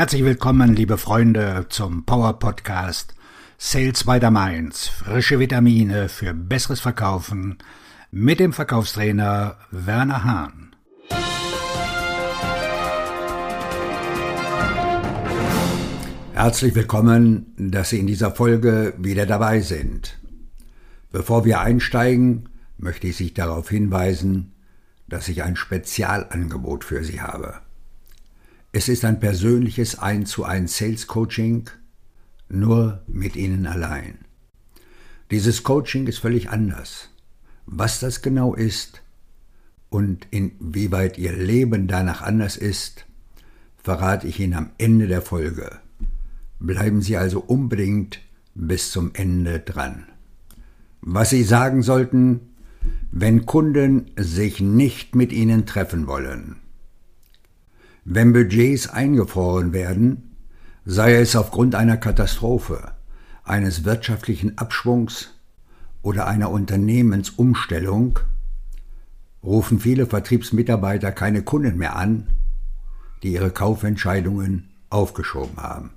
Herzlich willkommen, liebe Freunde, zum Power Podcast Sales by the Mainz. Frische Vitamine für besseres Verkaufen mit dem Verkaufstrainer Werner Hahn. Herzlich willkommen, dass Sie in dieser Folge wieder dabei sind. Bevor wir einsteigen, möchte ich Sie darauf hinweisen, dass ich ein Spezialangebot für Sie habe. Es ist ein persönliches 1 zu 1 Sales Coaching, nur mit Ihnen allein. Dieses Coaching ist völlig anders. Was das genau ist und inwieweit Ihr Leben danach anders ist, verrate ich Ihnen am Ende der Folge. Bleiben Sie also unbedingt bis zum Ende dran. Was Sie sagen sollten, wenn Kunden sich nicht mit Ihnen treffen wollen. Wenn Budgets eingefroren werden, sei es aufgrund einer Katastrophe, eines wirtschaftlichen Abschwungs oder einer Unternehmensumstellung, rufen viele Vertriebsmitarbeiter keine Kunden mehr an, die ihre Kaufentscheidungen aufgeschoben haben.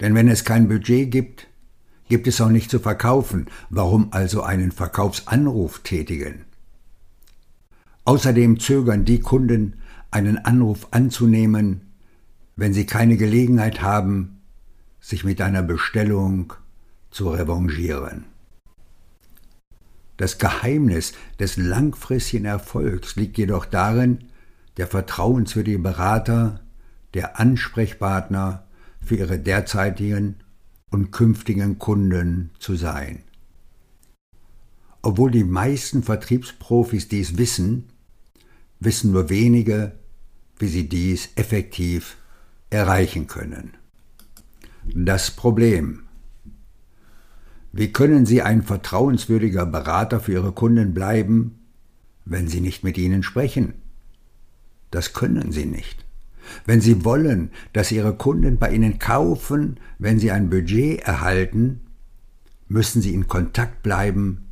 Denn wenn es kein Budget gibt, gibt es auch nicht zu verkaufen. Warum also einen Verkaufsanruf tätigen? Außerdem zögern die Kunden, einen Anruf anzunehmen, wenn sie keine Gelegenheit haben, sich mit einer Bestellung zu revanchieren. Das Geheimnis des langfristigen Erfolgs liegt jedoch darin, der vertrauenswürdige Berater, der Ansprechpartner für ihre derzeitigen und künftigen Kunden zu sein. Obwohl die meisten Vertriebsprofis dies wissen, wissen nur wenige, wie sie dies effektiv erreichen können. Das Problem. Wie können Sie ein vertrauenswürdiger Berater für Ihre Kunden bleiben, wenn Sie nicht mit ihnen sprechen? Das können Sie nicht. Wenn Sie wollen, dass Ihre Kunden bei Ihnen kaufen, wenn Sie ein Budget erhalten, müssen Sie in Kontakt bleiben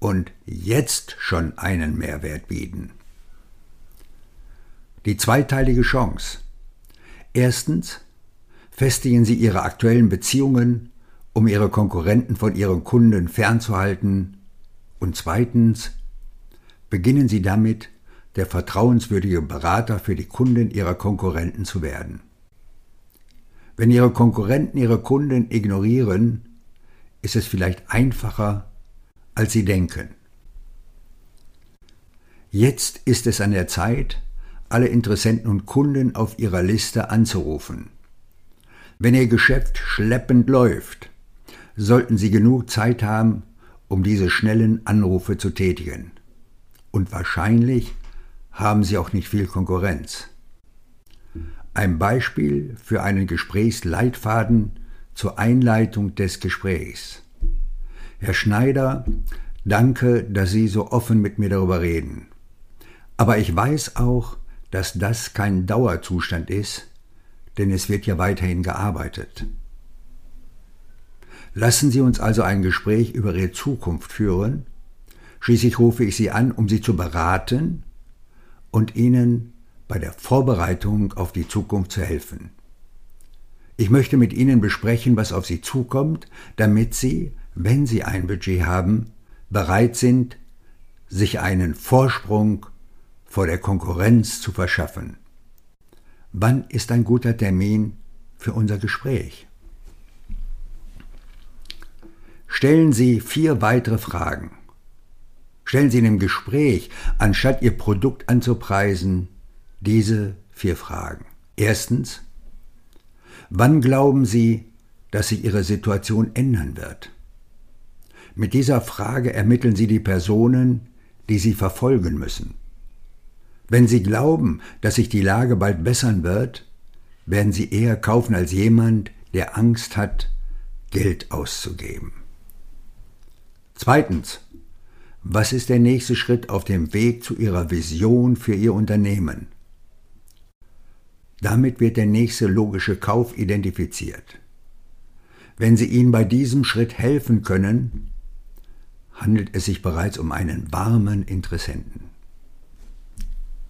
und jetzt schon einen Mehrwert bieten. Die zweiteilige Chance. Erstens festigen Sie Ihre aktuellen Beziehungen, um Ihre Konkurrenten von Ihren Kunden fernzuhalten. Und zweitens beginnen Sie damit, der vertrauenswürdige Berater für die Kunden Ihrer Konkurrenten zu werden. Wenn Ihre Konkurrenten Ihre Kunden ignorieren, ist es vielleicht einfacher, als Sie denken. Jetzt ist es an der Zeit, alle Interessenten und Kunden auf ihrer Liste anzurufen. Wenn Ihr Geschäft schleppend läuft, sollten Sie genug Zeit haben, um diese schnellen Anrufe zu tätigen. Und wahrscheinlich haben Sie auch nicht viel Konkurrenz. Ein Beispiel für einen Gesprächsleitfaden zur Einleitung des Gesprächs. Herr Schneider, danke, dass Sie so offen mit mir darüber reden. Aber ich weiß auch, dass das kein Dauerzustand ist, denn es wird ja weiterhin gearbeitet. Lassen Sie uns also ein Gespräch über Ihre Zukunft führen. Schließlich rufe ich Sie an, um Sie zu beraten und Ihnen bei der Vorbereitung auf die Zukunft zu helfen. Ich möchte mit Ihnen besprechen, was auf Sie zukommt, damit Sie, wenn Sie ein Budget haben, bereit sind, sich einen Vorsprung vor der Konkurrenz zu verschaffen. Wann ist ein guter Termin für unser Gespräch? Stellen Sie vier weitere Fragen. Stellen Sie in dem Gespräch, anstatt Ihr Produkt anzupreisen, diese vier Fragen. Erstens, wann glauben Sie, dass sich Ihre Situation ändern wird? Mit dieser Frage ermitteln Sie die Personen, die Sie verfolgen müssen. Wenn Sie glauben, dass sich die Lage bald bessern wird, werden Sie eher kaufen als jemand, der Angst hat, Geld auszugeben. Zweitens. Was ist der nächste Schritt auf dem Weg zu Ihrer Vision für Ihr Unternehmen? Damit wird der nächste logische Kauf identifiziert. Wenn Sie Ihnen bei diesem Schritt helfen können, handelt es sich bereits um einen warmen Interessenten.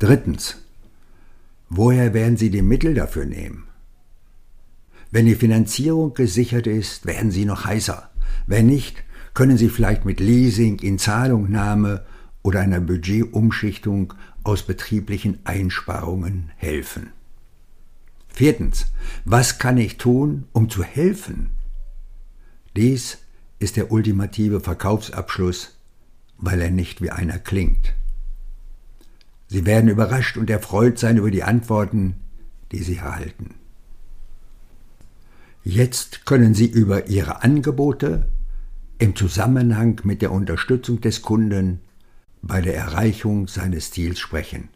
Drittens. Woher werden Sie die Mittel dafür nehmen? Wenn die Finanzierung gesichert ist, werden Sie noch heißer. Wenn nicht, können Sie vielleicht mit Leasing, Inzahlungnahme oder einer Budgetumschichtung aus betrieblichen Einsparungen helfen. Viertens, was kann ich tun, um zu helfen? Dies ist der ultimative Verkaufsabschluss, weil er nicht wie einer klingt. Sie werden überrascht und erfreut sein über die Antworten, die Sie erhalten. Jetzt können Sie über Ihre Angebote im Zusammenhang mit der Unterstützung des Kunden bei der Erreichung seines Ziels sprechen.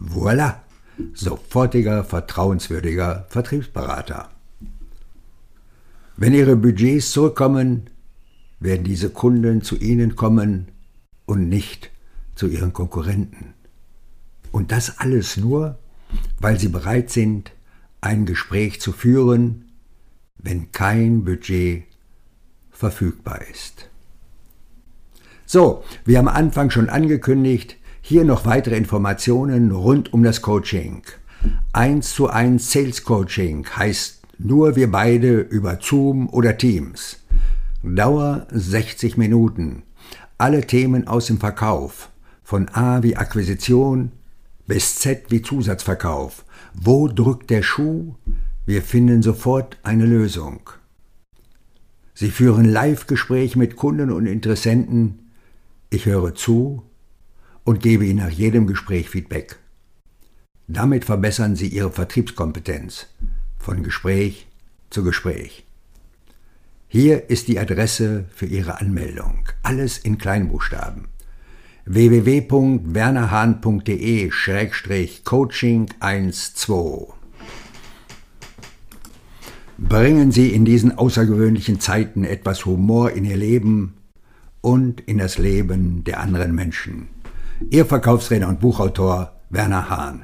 Voilà, sofortiger, vertrauenswürdiger Vertriebsberater. Wenn Ihre Budgets zurückkommen, werden diese Kunden zu Ihnen kommen und nicht zu Ihren Konkurrenten. Und das alles nur, weil Sie bereit sind, ein Gespräch zu führen, wenn kein Budget verfügbar ist. So, wie am Anfang schon angekündigt, hier noch weitere Informationen rund um das Coaching. 1 zu 1 Sales Coaching heißt nur wir beide über Zoom oder Teams. Dauer 60 Minuten. Alle Themen aus dem Verkauf. Von A wie Akquisition bis Z wie Zusatzverkauf. Wo drückt der Schuh? Wir finden sofort eine Lösung. Sie führen Live-Gespräche mit Kunden und Interessenten. Ich höre zu und gebe Ihnen nach jedem Gespräch Feedback. Damit verbessern Sie Ihre Vertriebskompetenz von Gespräch zu Gespräch. Hier ist die Adresse für Ihre Anmeldung. Alles in Kleinbuchstaben www.wernerhahn.de-coaching12 Bringen Sie in diesen außergewöhnlichen Zeiten etwas Humor in Ihr Leben und in das Leben der anderen Menschen. Ihr Verkaufsredner und Buchautor Werner Hahn.